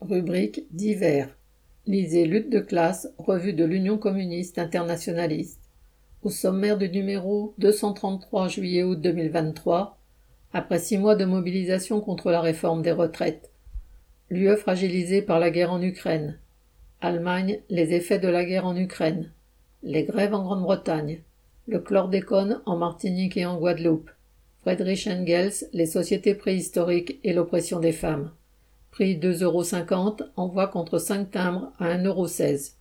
Rubrique divers. Lisez Lutte de classe, revue de l'Union communiste internationaliste. Au sommaire du numéro 233 juillet-août 2023, après six mois de mobilisation contre la réforme des retraites, l'UE fragilisée par la guerre en Ukraine, Allemagne, les effets de la guerre en Ukraine, les grèves en Grande-Bretagne, le chlordécone en Martinique et en Guadeloupe, Friedrich Engels, les sociétés préhistoriques et l'oppression des femmes. Prix 2,50 euros, envoi contre 5 timbres à 1,16 euros.